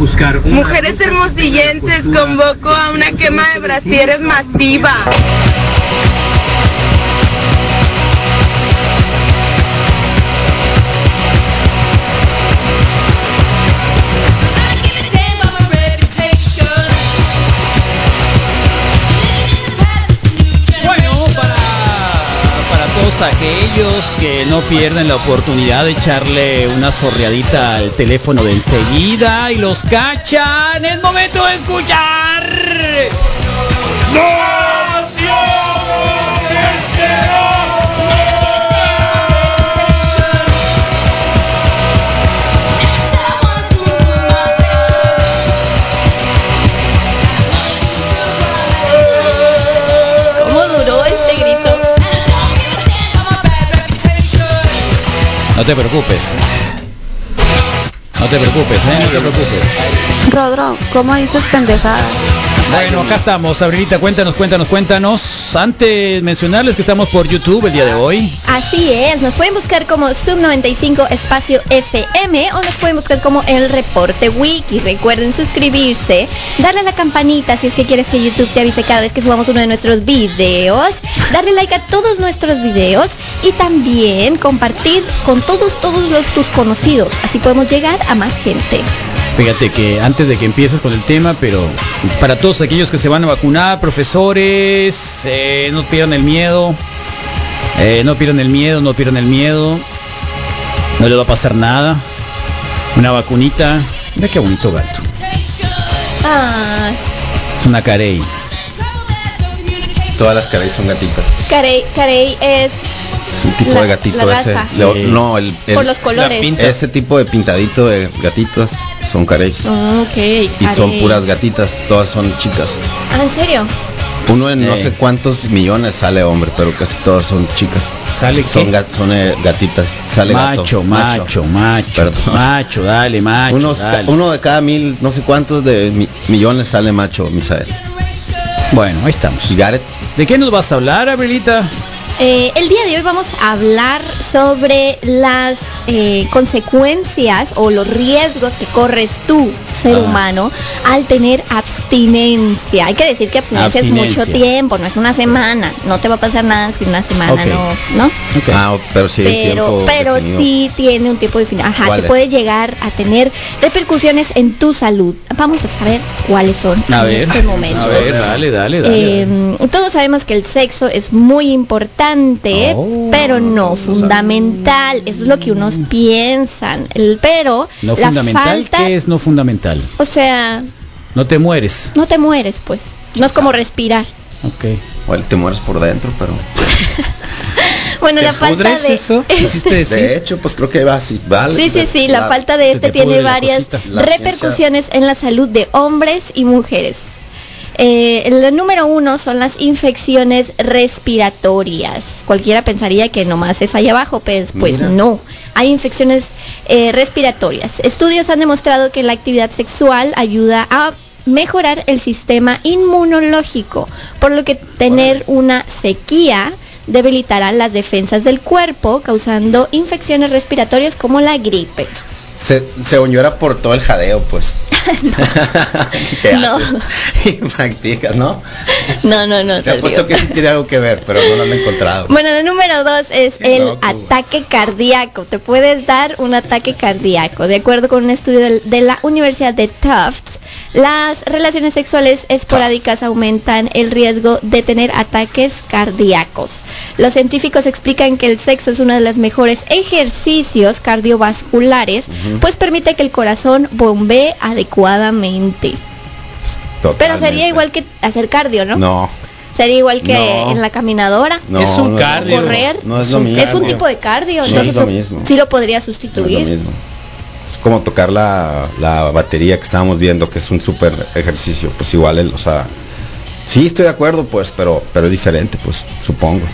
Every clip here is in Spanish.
buscar Mujeres hermosillenses, convoco a una quema de brasieres masiva. Aquellos que no pierden la oportunidad de echarle una sorreadita al teléfono de enseguida y los cachan, es momento de escuchar. ¿Cómo No te preocupes. No te preocupes, ¿eh? No te preocupes. Rodro, ¿cómo dices pendejada? Bueno, acá estamos. Abrilita, cuéntanos, cuéntanos, cuéntanos. Antes mencionarles que estamos por YouTube el día de hoy. Así es, nos pueden buscar como Sub95 Espacio FM o nos pueden buscar como El Reporte Wiki. Recuerden suscribirse, darle a la campanita si es que quieres que YouTube te avise cada vez que subamos uno de nuestros videos, darle like a todos nuestros videos y también compartir con todos, todos los, tus conocidos. Así podemos llegar a más gente. Fíjate que antes de que empieces con el tema, pero para todos aquellos que se van a vacunar, profesores, eh, no pierdan el miedo, eh, no pierdan el miedo, no pierdan el miedo, no les va a pasar nada. Una vacunita, mira qué bonito gato, Ah, es una carey. Todas las caras son gatitas. Carey, Carey es Es un tipo La- de gatito la ese. Lo-. No, el, el- por los colores. ese tipo de pintadito de gatitas son careys. Ah, Ok, Y son puras gatitas, todas son chicas. Ah, ¿en serio? Uno en no sé cuántos millones sale hombre, pero casi todas son chicas. ¿Sale Son, qué? gat- son eh, gatitas. Sale gato. Macho, macho, macho, Perdón. macho, dale, macho, Unos- dale. uno de cada mil, no sé cuántos de mi- millones sale macho, Misael. Bueno, ahí estamos. ¿Y Gareth? ¿De qué nos vas a hablar, Abrilita? Eh, el día de hoy vamos a hablar sobre las eh, consecuencias o los riesgos que corres tú, ser humano, al tener abstinencia. Hay que decir que abstinencia, es mucho tiempo, no es una semana. No te va a pasar nada si una semana no, ¿no? Ah, pero sí pero tiempo pero definido. sí tiene un tiempo definido. Ajá, ¿Cuál que es? puede llegar a tener repercusiones en tu salud. Vamos a saber cuáles son A en ver, este momento. a ver, dale, dale, dale. Eh, todos sabemos que el sexo es muy importante, Oh. pero no fundamental. Eso es lo que unos piensan. El, pero no la fundamental, falta, ¿qué es no fundamental? o sea, No te mueres. no te mueres, pues. No es como respirar. Ok. Igual te mueres por dentro, pero... Bueno, ¿Te la falta de eso? ¿Quisiste decir? De hecho, pues creo que va así, vale. Sí, sí, sí, la, falta de este te tiene varias repercusiones en la salud de hombres y mujeres. Eh, el número uno son las infecciones respiratorias. Cualquiera pensaría que nomás es ahí abajo, pues, pues Mira. no. Hay infecciones eh, respiratorias. Estudios han demostrado que la actividad sexual ayuda a mejorar el sistema inmunológico, por lo que tener una sequía debilitará las defensas del cuerpo, causando infecciones respiratorias como la gripe. Se, según yo era por todo el jadeo, pues. ¿Qué No. haces? Y practicas, ¿no? No, no, no. Te apuesto que sí tiene algo que ver, pero no lo han encontrado. Bueno, el número dos es Qué el loco, güey. ataque cardíaco. Te puedes dar un ataque cardíaco. De acuerdo con un estudio de, la Universidad de Tufts, las relaciones sexuales esporádicas aumentan el riesgo de tener ataques cardíacos. Los científicos explican que el sexo es uno de los mejores ejercicios cardiovasculares, pues permite que el corazón bombee adecuadamente. Pero sería igual que hacer cardio, ¿no? No, Sería igual que No. en la caminadora. no. Es un no cardio. Correr. No es lo mismo. Es un tipo de cardio, No entonces es lo mismo. sí lo podría No es lo sustituir. mismo. Es como tocar la, la batería que estábamos viendo, que es un súper ejercicio. Pues igual, el, o sea, sí estoy de acuerdo, pues, pero, pero es diferente, pues, supongo.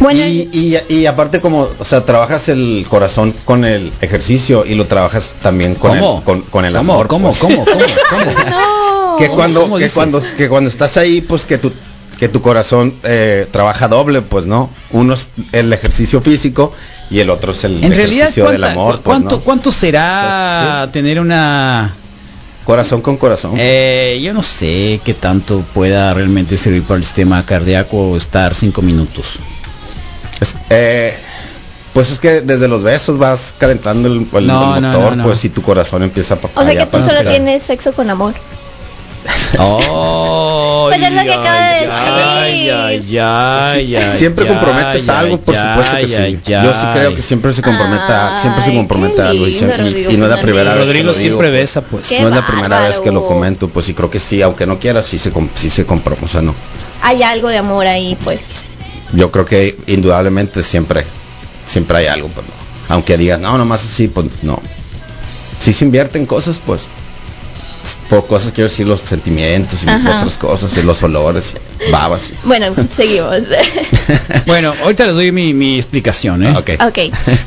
Bueno, y, y, y aparte como, o sea, trabajas el corazón con el ejercicio y lo trabajas también con ¿Cómo? el, con, con el ¿Cómo? amor. ¿Cómo? pues. ¿Cómo? ¿Cómo? ¿Cómo? no. que cuando ¿Cómo que dices? cuando que cuando estás ahí pues que tu que tu corazón eh, trabaja doble pues no uno es el ejercicio físico y el otro es el En realidad, ejercicio del ¿cuánta- amor pues, ¿cuánto, ¿no? ¿cuánto será tener una Corazón con corazón. Eh, yo no sé qué tanto pueda realmente servir para el sistema cardíaco estar cinco minutos. Es- eh, pues es que desde los besos vas calentando el, el- No, el no, motor, no, no. pues si tu corazón empieza a O sea que tú solo tienes sexo con amor. Oh, Pues es lo que acabo de decir. Ay, ay, ay, ay, siempre ay, comprometes ay, algo, por ay, supuesto que ay, sí. ay, Yo sí creo que ay. siempre se comprometa, siempre se Ay, compromete algo y, y- Rodrigo y no es la primera vez que Rodrigo siempre pues. besa, pues. Qué no es la primera vez que lo comento, pues sí creo que sí, aunque no quiera, sí se sí se compró, o sea, no. Hay algo de amor ahí, pues. Yo creo que indudablemente siempre siempre hay algo. Aunque digas, no, nomás así, pues no. Si se invierte en cosas, pues por cosas quiero decir los sentimientos y Ajá. otras cosas, y los olores, babas. Bueno, seguimos. Bueno, ahorita les doy mi, mi explicación, ¿eh? Ok. ok.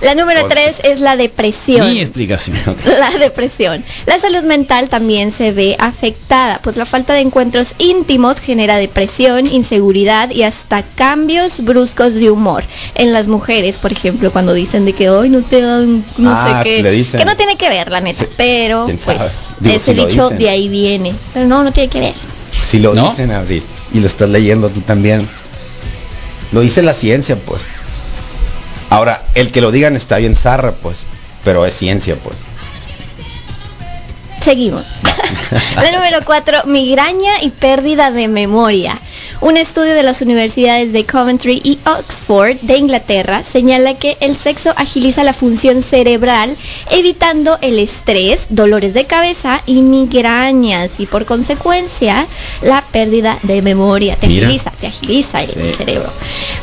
La número tres es la depresión. Mi explicación. La depresión. La salud mental también se ve afectada, pues la falta de encuentros íntimos genera depresión, inseguridad y hasta cambios bruscos de humor. En las mujeres, por ejemplo, cuando dicen de que hoy no te dan, no Ah, sé qué, le dicen. que no tiene que ver, la neta, Sí. pero ¿Quién pues? Digo, ese si dicho dicen. de ahí viene. Pero no, no tiene que ver. Si lo ¿No? dicen, Abril, y lo estás leyendo tú también. Lo dice la ciencia, pues. Ahora, el que lo digan está bien zarra, pues. Pero es ciencia, pues. Seguimos. la número 4, migraña y pérdida de memoria. Un estudio de las universidades de Coventry y Oxford de Inglaterra señala que el sexo agiliza la función cerebral, evitando el estrés, dolores de cabeza y migrañas y por consecuencia la pérdida de memoria. Te Mira. agiliza, te agiliza el Sí. cerebro.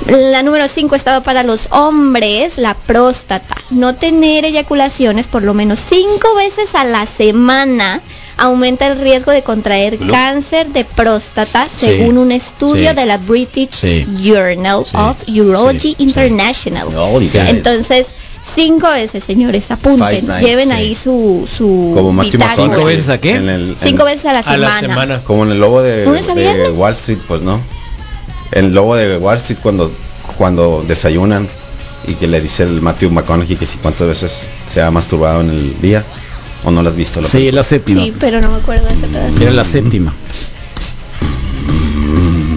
La número 5 estaba para los hombres, la próstata. No tener eyaculaciones por lo menos 5 veces a la semana aumenta el riesgo de contraer cáncer de próstata Sí, según un estudio sí. de la British Sí. Journal Sí, of Urology. International. No. Entonces, cinco veces, señores, apunten, nights, lleven sí. ahí su su Como bitácora. ¿Cinco veces a qué? en el- en- Cinco veces a la A semana. la semana. Como en el lobo de, ¿Lunes a de? Wall Street, pues no. El lobo de Wall Street cuando cuando desayunan y que le dice el Matthew McConaughey que si cuántas veces se ha masturbado en el día o no lo has visto la Sí, la séptima. Sí, pero no me acuerdo de ese pedazo. Era la séptima.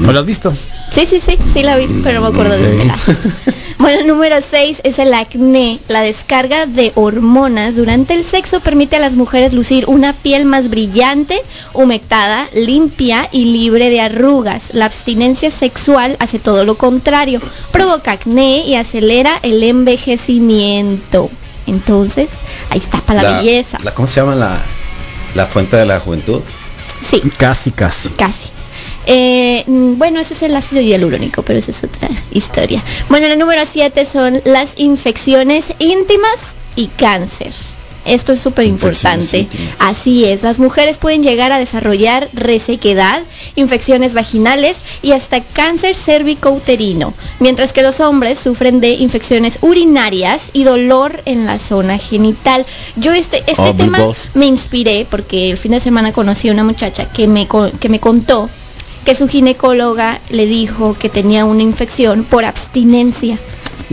¿No lo has visto? Sí, sí, sí, sí la vi, pero no me acuerdo de Ok. este pedazo. Bueno, el número 6 es el acné. La descarga de hormonas durante el sexo permite a las mujeres lucir una piel más brillante, humectada, limpia y libre de arrugas. La abstinencia sexual hace todo lo contrario, provoca acné y acelera el envejecimiento. Entonces, ahí está para la, belleza. la- ¿Cómo se llama la, la fuente de la juventud? Sí, Casi, casi. Casi. Eh, mm, bueno, ese es el ácido hialurónico, pero esa es otra historia. Bueno, la número 7 son las infecciones íntimas y cáncer. Esto es súper importante. Así es, las mujeres pueden llegar a desarrollar resequedad, infecciones vaginales y hasta cáncer cervicouterino, mientras que los hombres sufren de infecciones urinarias y dolor en la zona genital. Yo este, este Oh, tema me inspiré porque el fin de semana conocí a una muchacha que me, que me contó que su ginecóloga le dijo que tenía una infección por abstinencia.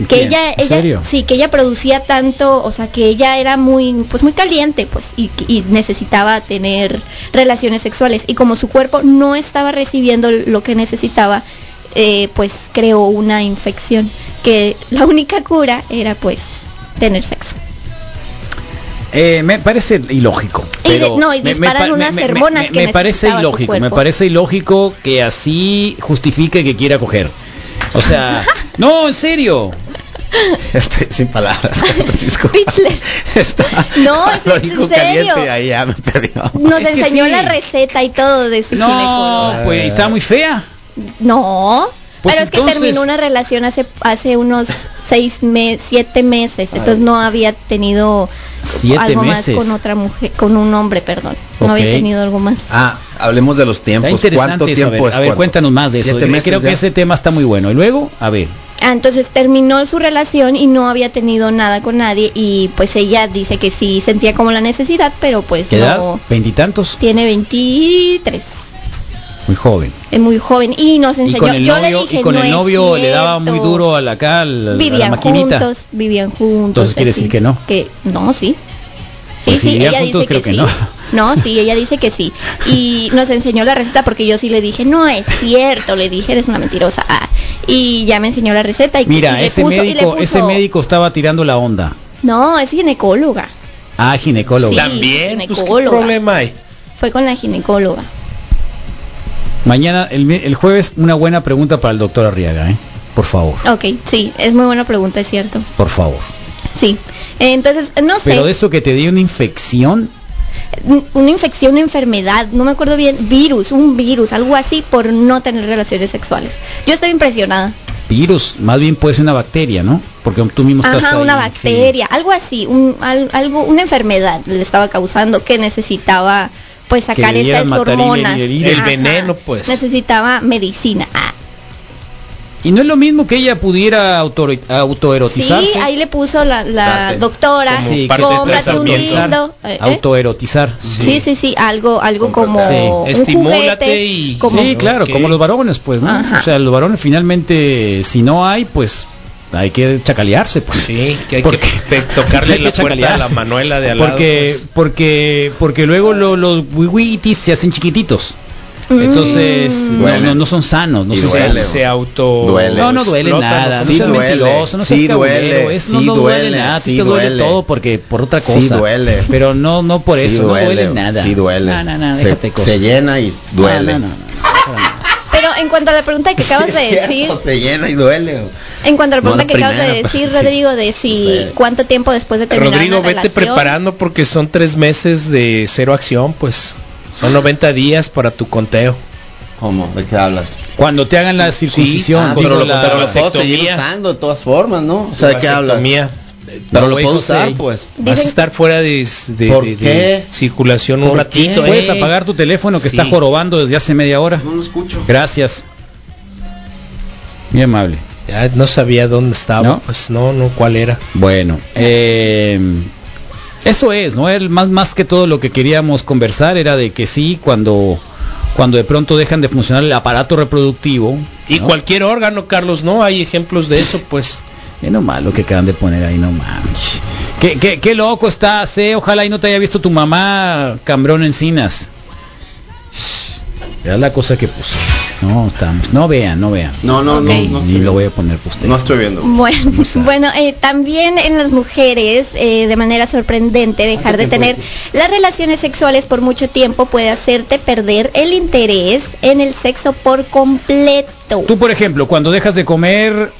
Que ella, ¿En ella, serio? sí, que ella producía tanto, o sea, que ella era muy, pues muy caliente, pues, y, y necesitaba tener relaciones sexuales. Y como su cuerpo no estaba recibiendo lo que necesitaba, eh, pues creó una infección. Que la única cura era, pues, tener sexo. Eh, me parece ilógico. Pero no, y me- me disparan pa- unas me- me- hormonas me- que me parece necesitaba su ilógico, me parece ilógico que así justifique que quiera coger. O sea, no, en serio. Estoy sin palabras. Francisco. Speechless. Está- No, lo dijo caliente, ahí ya me perdió. Nos Es enseñó sí. la receta y todo de su No, pues está muy fea. No. Pues pero es que terminó una relación hace hace unos seis meses, siete meses, entonces no había tenido Siete algo meses. más con otra mujer, con un hombre, perdón. No había tenido algo más. Ah, hablemos de los Está tiempos. interesante ¿Cuánto eso. A tiempo ver, es? a ver, ¿Cuánto? cuéntanos más de eso. Siete Yo meses Creo que ese tema está muy bueno. Y luego, a ver. Ah, entonces terminó su relación y no había tenido nada con nadie y pues ella dice que sí sentía como la necesidad, pero pues ¿Qué edad? no ¿Veintitantos? tiene 23. Muy joven. Es muy joven y nos Y enseñó. con el yo novio, le dije, y con "No el novio le daba muy cierto". duro a la, la vivían maquinita. juntos, vivían juntos. Entonces quiere decir que no. Que no, sí. Sí, Pues si sí, vivían ella juntos, dice creo que, que sí. no. No, sí, ella dice que sí. Y nos enseñó la receta porque yo sí le dije, no es cierto, le dije, eres una mentirosa. Ah, y ya me enseñó la receta. Y, y Mira, le ese puso- y le médico, puso- ese médico estaba tirando la onda. No, es ginecóloga. Ah, ginecólogo. Sí. También, pues qué ginecóloga. problema hay. Fue con la ginecóloga. Mañana, el, el jueves, una buena pregunta para el doctor Arriaga, ¿eh? Por favor, Ok, sí, es muy buena pregunta, es cierto. por favor. Sí. Entonces, no sé. Pero eso que te dio una infección, una infección, una enfermedad, no me acuerdo bien, virus, un virus, algo así por no tener relaciones sexuales. Yo estoy impresionada. virus, más bien puede ser una bacteria, ¿no? Porque tú mismo estás Ajá, ahí, una sí. bacteria, algo así, un, al- algo, una enfermedad le estaba causando que necesitaba pues sacar esas matar y hormonas. herir, herir. El veneno, pues. Necesitaba medicina. Ah, Y no es lo mismo que ella pudiera auto, autoerotizarse. Sí, ahí le puso la, la Date. doctora, Sí, cómprate un lindo. eh, ¿eh? autoerotizar. Sí, sí, sí, algo, algo como Sí. un Estimúlate juguete, y- como Sí, claro, Ok. como los varones, pues, ¿no? Ajá. O sea, los varones finalmente, si no hay, pues hay que chacalearse, pues. Sí, que hay Porque- que tocarle Hay que la puerta a la. Manuela de al lado. porque, pues. porque, porque luego lo- los wiwitis se hacen chiquititos. Mm. Entonces, no, no, no son sanos, no son duele, sanos. se auto Duele. No, no duele explota, nada, no Sí seas duele, mentiroso, no sí seas cabulero, duele, es- no, sí no duele, duele, nada, sí te duele, duele. todo porque por otra Sí cosa. duele. Pero no no por Sí eso, no duele nada. Sí duele. No, no, no, se, déjate cosas. se llena y duele. No, no, no, no. Pero en cuanto a la pregunta que acabas de Es cierto, decir, se llena y duele. En cuanto a la pregunta que acabas de decir, sí. Rodrigo, de si Sí. cuánto tiempo después de terminar Rodrigo, una vete relación, preparando porque son tres meses de cero acción, pues son 90 días para tu conteo. ¿Cómo? ¿De qué hablas? Cuando te hagan la circuncisión, Ah, digo, pero lo, la- pero lo puedo seguir usando de todas formas, ¿no? O sea, ¿de qué hablas? Pero No, lo puedo José. usar, pues. Vas a estar fuera de, de- ¿Por de- de qué? circulación un ¿Por ratito. qué? puedes eh. apagar tu teléfono que Sí. está jorobando desde hace media hora. No lo escucho. Gracias. Muy amable. Ya no sabía dónde estaba, ¿No? pues no, no, cuál era. Bueno, eh, eso es, ¿no? El más, más que todo lo que queríamos conversar era de que sí, cuando, cuando de pronto dejan de funcionar el aparato reproductivo. Y ¿no? cualquier órgano, Carlos, ¿no? Hay ejemplos de eso, pues. Es no malo que acaban de poner ahí, no manches. Qué, qué, qué loco estás, eh. Ojalá y no te haya visto tu mamá, Cambrón Encinas. Era la cosa que puso. No, estamos. No vean, no vean. No, no, Ok. no, no. Ni lo voy a poner para usted. No estoy viendo. Bueno, bueno eh, también en las mujeres, eh, de manera sorprendente, dejar de tener las relaciones sexuales por mucho tiempo puede hacerte perder el interés en el sexo por completo. Tú, por ejemplo, cuando dejas de comer,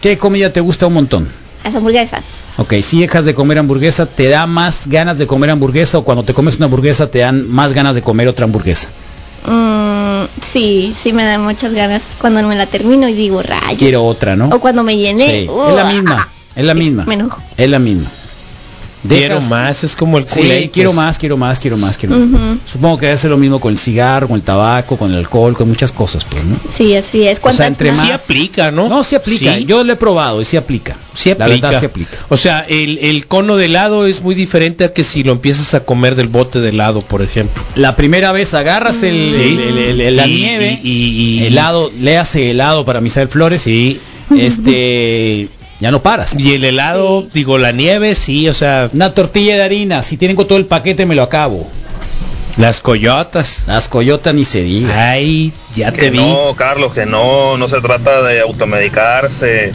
¿qué comida te gusta un montón? Las hamburguesas. Ok, si dejas de comer hamburguesa, ¿te da más ganas de comer hamburguesa o cuando te comes una hamburguesa te dan más ganas de comer otra hamburguesa? Mm, sí, sí me dan muchas ganas cuando me la termino y digo rayos. Quiero otra, ¿no? O cuando me llené. Sí, uh, es la misma, es la misma. Me enojo. Es la misma. Quiero más, es como el Sí, culé, quiero pues. más, quiero más, quiero más, quiero más. Supongo que hace lo mismo con el cigarro, con el tabaco, con el alcohol, con muchas cosas, pues, ¿no? Sí, así es. O ¿Cuántas sea, entre más? Sí aplica, ¿no? No, sí aplica. Sí. Yo lo he probado y sí aplica. Sí La aplica. verdad sí aplica. O sea, el, el cono de helado es muy diferente a que si lo empiezas a comer del bote de helado, por ejemplo. La primera vez agarras el, Sí. el- el- el- la Y- nieve, y- y- y- helado, le hace helado para Misael Flores y este ya no paras. Y el helado, digo, la nieve, sí, o sea, Una tortilla de harina, si tienen con todo el paquete me lo acabo. las coyotas. Las coyotas ni se diga. Ay, ya te Que vi. no, Carlos, que no, no se trata de automedicarse.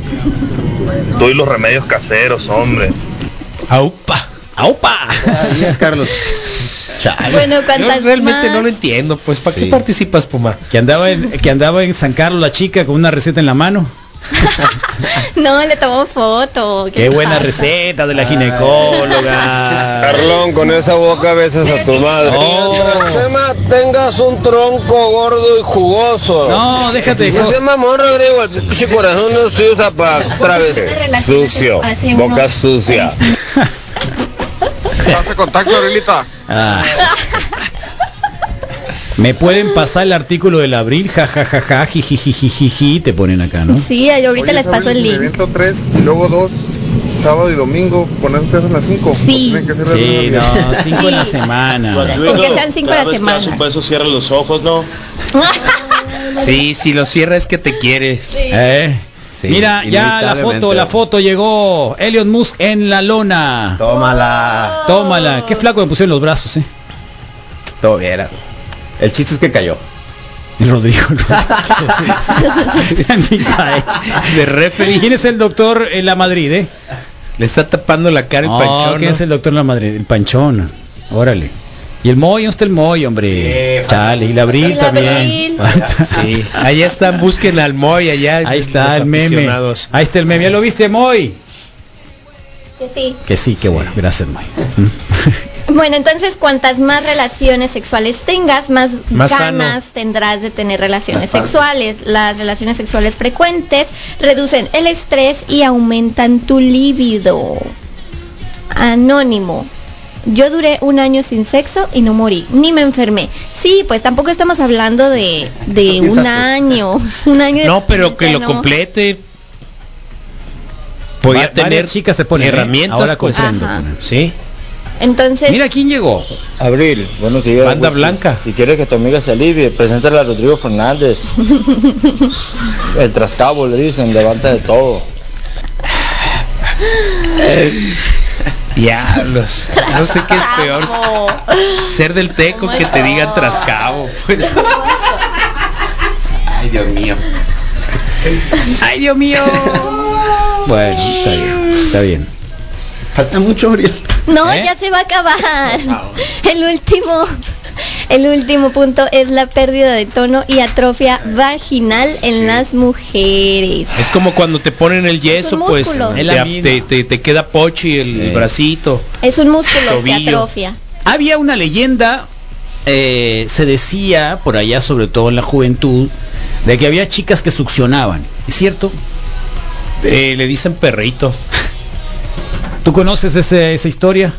Tú y los remedios caseros, hombre. Aupa. ¡Aupa! Ay, Carlos. Bueno, Yo ¿cuántas realmente no lo entiendo, pues ¿para Sí. qué participas, Puma? Que andaba en, que andaba en San Carlos la chica con una receta en la mano. No, le tomó foto. Qué buena pasa? receta de la ginecóloga. Carlón, con esa boca besas a tu madre. No. Mientras Chema tengas un tronco gordo y jugoso. No, déjate. No se mamón, Rodrigo, el pinche corazón no se usa para otra vez. Sucio, Hace boca unos- sucia. Hace contacto, Aurelita. Ah. ¿Me pueden pasar el artículo del abril? Ja, ja, ja, ja, jijijijiji, te ponen acá, ¿no? Sí, ahí ahorita les paso el link. evento 3 y luego 2, sábado y domingo, poner ustedes a las 5. Sí. Que ser Sí, no, cinco en la Sí. semana. Con que sean cinco a la semana. beso cierra los ojos, ¿no? Sí, si lo cierra es que te quiere. ¿Eh? Sí, Mira, ya la foto, la foto llegó. Elliot Musk en la lona. Tómala. Tómala. Qué flaco me pusieron los brazos, eh. todo bien. El chiste es que cayó. El Rodrigo. Misael. De referee. ¿Quién es el doctor en la Madrid, eh? Le está tapando la cara el Oh, panchón. ¿Quién ¿no? es el doctor en la Madrid? El Panchón. Órale. Y el Moy, ¿dónde está el Moy, hombre? Sí, Chale, y la Abril El también. Abril. Sí, allá están, busquen al Moy allá. Ahí está el meme. Ahí está el meme. ¿Ya lo viste, Moy? Que sí. Que sí, qué bueno. Gracias, Moy. Bueno, entonces cuantas más relaciones sexuales tengas, más, Más ganas sano. tendrás de tener relaciones Más fácil. sexuales. Las relaciones sexuales frecuentes reducen el estrés y aumentan tu líbido. Anónimo. Yo duré un año sin sexo y no morí, ni me enfermé. Sí, pues tampoco estamos hablando de, de un año. Un año de No, pero que lo no. complete. Podía Va- tener chicas se ponen, ¿eh? herramientas. Ahora pues. comprendo. Sí. Entonces, Mira quién llegó. Abril, buenos días. Banda blanca. Si quieres que tu amiga se alivie, preséntale a Rodrigo Fernández. El trascabo le dicen, levanta de todo. Diablos. No sé qué es peor. Ser del teco que te digan trascabo. Pues. Ay, Dios mío. Ay, Dios mío. bueno, está bien. Está bien. Falta mucho, Uriel. No, ¿Eh? ya se va a acabar. El último, el último punto es la pérdida de tono y atrofia vaginal en las mujeres. Es como cuando te ponen el yeso, pues te, te, te- te queda pochi el, bracito. Es un músculo, atrofia. Había una leyenda, eh, se decía por allá, sobre todo en la juventud, de que había chicas que succionaban. ¿Es cierto? Eh, le dicen perrito. ¿Tú conoces ese- esa historia?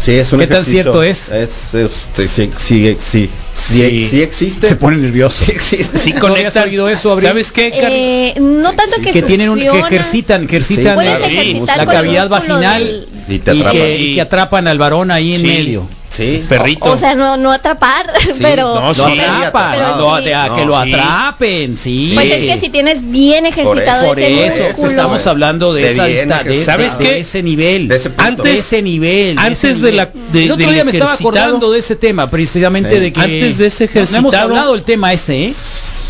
Sí, es un ¿Qué tan cierto es? Es, es- sí, sí, sí, sí, sí, Sí. sí existe. Se pone nervioso. Sí existe. Sí ¿No conectan. oído eso, Abril? ¿Sabes qué? Eh, no tanto que, que tienen un, que ejercitan, ejercitan la cavidad vaginal del- Y y, te atrapan. que, y que atrapan al varón ahí en medio. Sí. Perrito. O sea, no, no atrapar, Sí, pero... no, Lo sí. atrapan, Pero lo- sí. de- a que No, lo atrapen, sí. Pues es que si tienes bien ejercitado Por ese eso, músculo... estamos hablando de, De esa bien dista- de, ejercitado. ¿Sabes ¿Sabes qué? qué? ese nivel. De ese punto. antes, de ese nivel. de antes ese de nivel. la- de- El otro día me estaba ejercitado- acordando de ese tema, precisamente Sí. de que Antes de ese No- no hemos ejercitado- hablado el tema ese, ¿eh?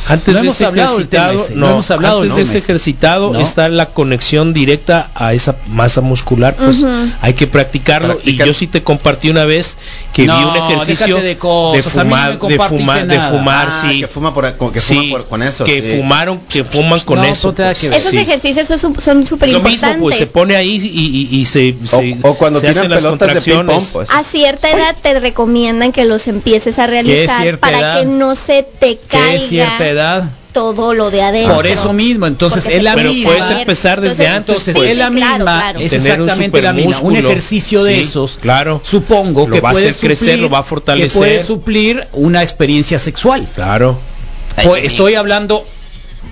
Antes No de hemos ese hablado ejercitado, ese, no no, hemos hablado antes de ese ejercitado No. está la conexión directa a esa masa muscular, pues hay que practicarlo Practicar. y yo sí te compartí una vez que No, vi un ejercicio de fumar, de fumar, de fumar, Ah, sí, que fuma por, con, que sí, por- con eso. que sí. fumaron, que fuman con No, eso. pues. que. Esos Sí. ejercicios son súper Lo mismo, importantes. pues se pone ahí y, y- y se, se- O, o cuando se tiran hacen las pelotas de ping pong, contracciones. pues. A cierta edad te recomiendan que los empieces a realizar para edad? que no se te caiga edad. todo lo de adentro. Por eso mismo, entonces es la puede Pero misma. puedes empezar desde antes, Entonces pues. es la misma, claro, claro. es Tener un exactamente la misma. Un ejercicio de Sí, esos, claro. supongo Lo que va a puede hacer crecer, lo va a fortalecer. que puede suplir una experiencia sexual. Claro. Pues, estoy hablando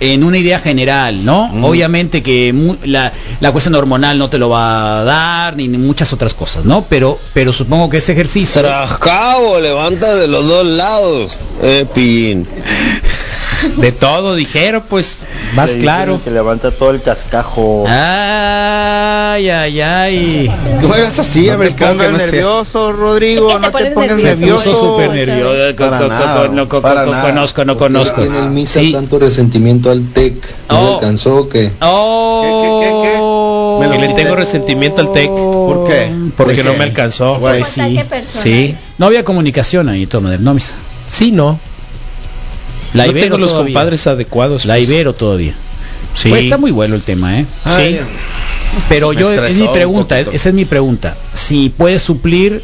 en una idea general, ¿no? Mm. Obviamente que mu- la, la cuestión hormonal no te lo va a dar, ni, ni muchas otras cosas, ¿no? Pero, pero supongo que ese ejercicio... Trascabo, levanta de los dos lados. Eh, pin. De todo dijeron, pues más Le claro. Que levanta todo el cascajo. Ay, ay, ay. No me hagas así, No a ver, te pongas nervioso, Rodrigo, no te pongas nervioso. Súper nervioso. No. Conozco, no conozco. En el misa tanto resentimiento al TEC. ¿No Oh. le alcanzó o qué? Oh. ¿Qué, qué, qué, qué? Que le quité. tengo resentimiento al TEC. ¿Por qué? Porque ¿Por no me alcanzó. Pues. Sí, No había comunicación ahí, toma, no, misa. sí, no. La no Ibero tengo los todavía. compadres adecuados. La pues. Ibero todavía. Sí. Pues está muy bueno el tema, ¿eh? Ay, Sí. Pero yo, es mi un pregunta, esa es mi pregunta. Si puedes suplir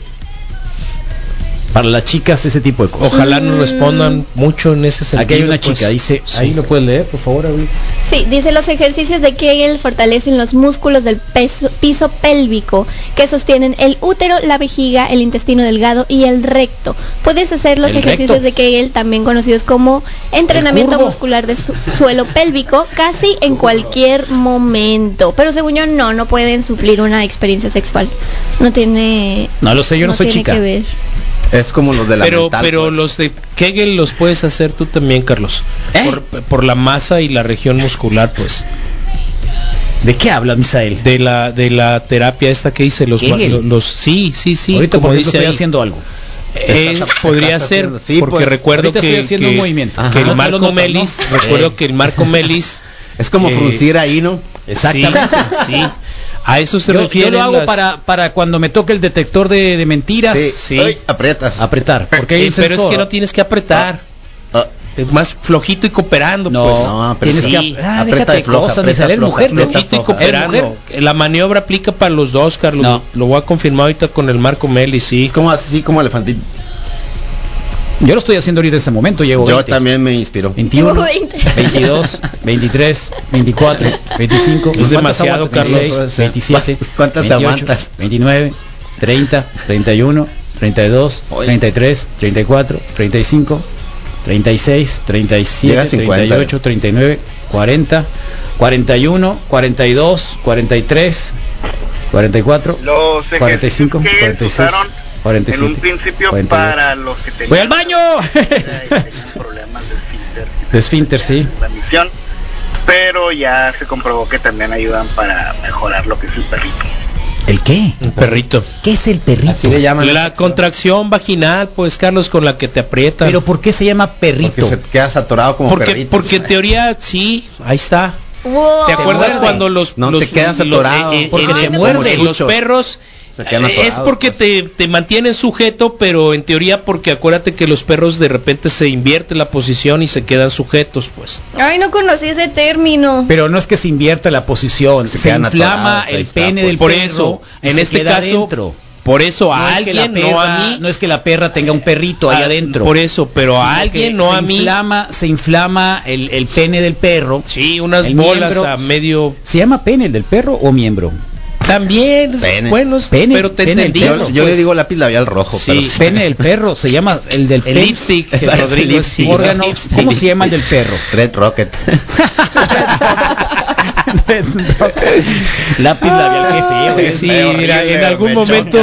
para las chicas ese tipo de cosas. Ojalá nos respondan mucho en ese sentido. Aquí hay una pues. chica, dice, Sí. ahí lo puedes leer, por favor, Abril. Sí, dice los ejercicios de Kegel fortalecen los músculos del peso- piso pélvico que sostienen el útero, la vejiga, el intestino delgado y el recto. Puedes hacer los ejercicios recto. de Kegel, también conocidos como entrenamiento muscular de su- suelo pélvico, casi en cualquier momento. Pero según yo no, no pueden suplir una experiencia sexual. No tiene. No lo sé, yo no, soy tiene chica. que ver. Es como los de la Pero, mental, pero pues. los de Kegel los puedes hacer tú también, Carlos. ¿Eh? Por, por la masa y la región muscular, pues. ¿De qué habla Misael? De la de la terapia esta que hice los, Kegel. los, los- sí, sí, sí. Ahorita como dice estoy ahí. haciendo algo. Eh, podría ser, Sí, porque pues, recuerdo ahorita que, estoy haciendo que- un movimiento. que el Marco. Melis, recuerdo Eh. que el Marco Melis Es como Eh, fruncir ahí, ¿no? Exactamente. Sí, sí. A eso se Yo, refiere. yo lo hago para, para cuando me toque el detector de, de mentiras. Sí. sí. Ay, aprietas. Apretar. Porque hay un pero es que no tienes que apretar. Ah, Es más flojito y cooperando, No, pues. No, pero tienes sí. que ah, Aprieta déjate floja, cosas, floja, mujer, Flojito y cooperando. La maniobra aplica para los dos, Carlos. No. Lo voy a confirmar ahorita con el Marco Melis, sí. Es como así como elefantito. Yo lo estoy haciendo ahorita en este momento. Llevo Yo 20, también me inspiro. 21, Llevo 20. 22, 23, 24, 25. Es ¿Cuántas demasiado, aguantas? Carlos. 26, 27, ¿Cuántas 28, aguantas? 29, 30, 31, 32, Oye. 33, 34, 35, 36, 37, Llega a 50. 38, 39, 40, 41, 42, 43, 44, Los 45, ejercicios que 46, usaron 47, en un principio 48. para los que tenían, ¡Voy al baño! problemas de esfínter, De esfínter, sí. la misión, pero ya se comprobó que también ayudan para mejorar lo que es el perrito. ¿El qué? Un perrito. ¿Qué es el perrito? Así le llaman. La contracción vaginal, pues, Carlos, con la que te aprietan. Pero ¿por qué se llama Porque perrito? se te quedas atorado como porque, perrito. porque en teoría, sí, ahí está. Wow. ¿Te acuerdas cuando los No los, te quedas los- atorado, porque te en- muerde. en los perros Se quedan eh, es porque pues. te, te mantienen sujeto, pero en teoría porque acuérdate que los perros de repente se invierte la posición y se quedan sujetos, pues. Ay, no conocí ese término. Pero no es que se invierta la posición, Se se, quedan inflama el está, pene pues. del Por perro eso, y en se este queda caso, adentro. por eso a no es que alguien, perra, no a mí, no es que la perra tenga un perrito ahí Ah, adentro. Por eso, pero a que alguien, no se a mí. Inflama, se inflama el, el pene del perro. Sí, unas bolas miembro- a medio. ¿Se llama pene el del perro o miembro? También, Pene. bueno, es- Pene, pero te pene. Yo, yo le pues. digo lápiz labial rojo, Sí. Pene del perro, se llama el del El pen- lipstick, que el Rodrigo lipstick. órgano. Lipstick. ¿Cómo se llama el del perro? Red Rocket. Lápiz labial, qué feo. ¿eh? Sí, mira, en algún me momento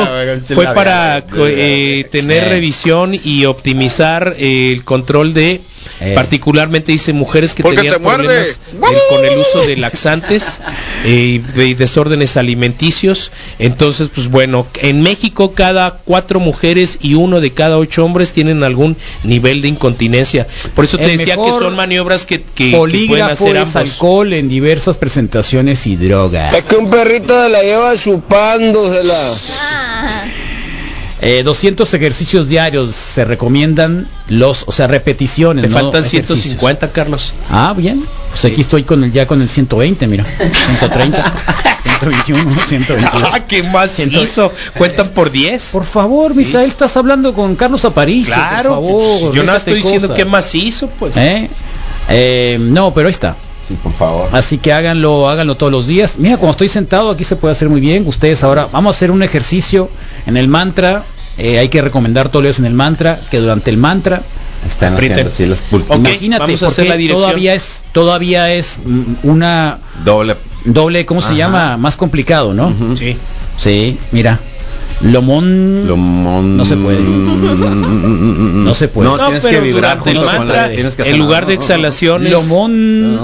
fue para eh, tener revisión y optimizar eh, el control de, Eh. particularmente dice mujeres que Porque tenían te problemas eh, con el uso de laxantes eh, y de desórdenes alimenticios. Entonces, pues bueno, en México cada cuatro mujeres y uno de cada ocho hombres tienen algún nivel de incontinencia. Por eso te El decía que son maniobras que, que- que pueden Polígrafo hacer ambos. alcohol en diversas presentaciones y drogas. Es que un perrito se la lleva chupándosela. Ah, Eh, 200 ejercicios diarios se recomiendan los, o sea, repeticiones. Te no faltan ejercicios. 150, Carlos. Ah, bien. Pues aquí estoy con el ya con el 120, mira. 130, 121, 122. ¡Ah, qué macizo! Cuentan por 10. Por favor, Misael, estás hablando con Carlos Aparicio. Claro, por favor, pues, yo no estoy diciendo cosas. que macizo, pues. ¿Eh? Eh, no, pero ahí está. Sí, por favor. Así que háganlo, háganlo todos los días. Mira, cuando estoy sentado aquí se puede hacer muy bien. Ustedes ahora vamos a hacer un ejercicio en el mantra. Eh, hay que recomendar todos los días en el mantra que durante el mantra Están haciendo así las pul- Ok, imagínate vamos a hacer porque la dirección. todavía es todavía es mm, una doble. doble cómo se llama más complicado no Ujú. Sí. sí mira lomón Lomón. No se puede. no se puede No, No, tienes pero que vibrar durante el con la- mantra, tienes que en hacer- lugar de exhalaciones, lomón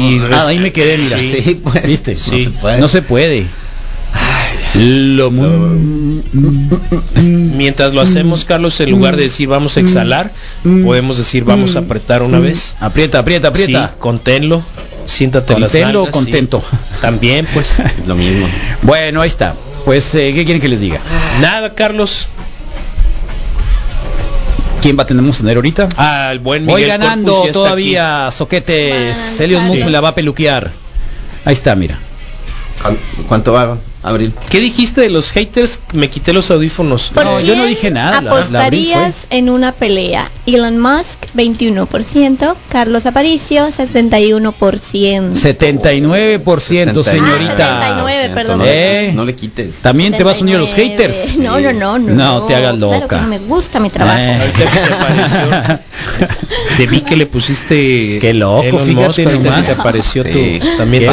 y ah, ahí me quedé mira Sí, pues. viste No Sí. se puede. no se puede lomón mientras lo hacemos, Carlos, en lugar de decir vamos a exhalar, podemos decir vamos a apretar una vez. aprieta aprieta aprieta Sí, conténlo, siéntate las Conténlo o nalgas, sí. contento. También, pues. Lo mismo. bueno ahí está pues eh, qué quieren que les diga Nada, Carlos. quién va a tenemos tener ahorita Al buen Voy Miguel ganando Corpus ya está todavía, soquetes. Man, Celios Muth sí. la va a peluquear. Ahí está, mira. ¿Cuán- ¿Cuánto va, Abril? ¿Qué dijiste de los haters? Me quité los audífonos. ¿Por No, yo no dije nada, la- la ¿Apostarías en una pelea? Elon Musk, 21%. Carlos Aparicio, 71%. 79%, señorita. Ah, 79, perdón. No, le- Eh. no le quites. También te vas a unir a los 79. haters. No, no, no, no. No te hagas Claro que loca. no me gusta mi trabajo. Eh. Te. Te vi que le pusiste Qué loco, Elon fíjate Musk, nomás. te apareció Sí. tu también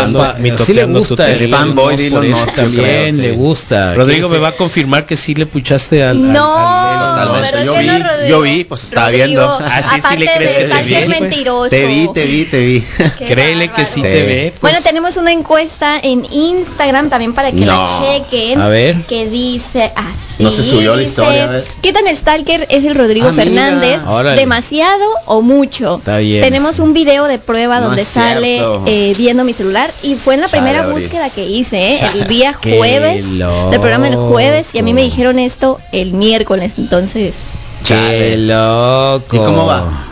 sí le gusta el fanboy de Elon Musk, también creo, le gusta. Rodrigo me va a confirmar que sí le puchaste al, al- No, al- al- Totalmente. pero Yo vi, no, Rodrigo. yo vi, pues, estaba Rodrigo, viendo. Ah, sí, le crees de que te vi, es pues. mentiroso. Te vi, te vi, te vi. Créele que sí Sí. te ve. pues. Bueno, tenemos una encuesta en Instagram también para que la chequen. A ver. Que dice así. No se subió la historia. ¿Qué tan stalker es el Rodrigo Ah. Fernández? Órale. ¿Demasiado o mucho? Está bien. Tenemos un video de prueba No donde sale eh, viendo mi celular y fue en la primera búsqueda que hice, ¿eh? el día jueves, del programa el jueves y a mí me dijeron esto el miércoles, entonces Qué Chale. loco. ¿Y cómo va?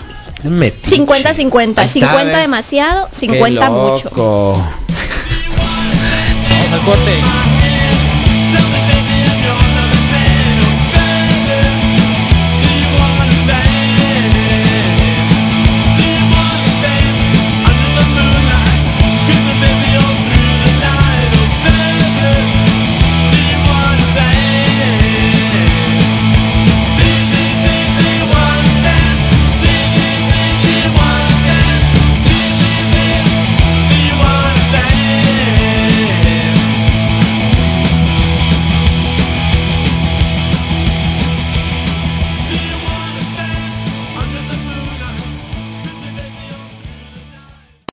Metiche. 50-50, Ahí está, 50 ¿ves? demasiado, Qué 50 mucho. loco. Vamos al corte.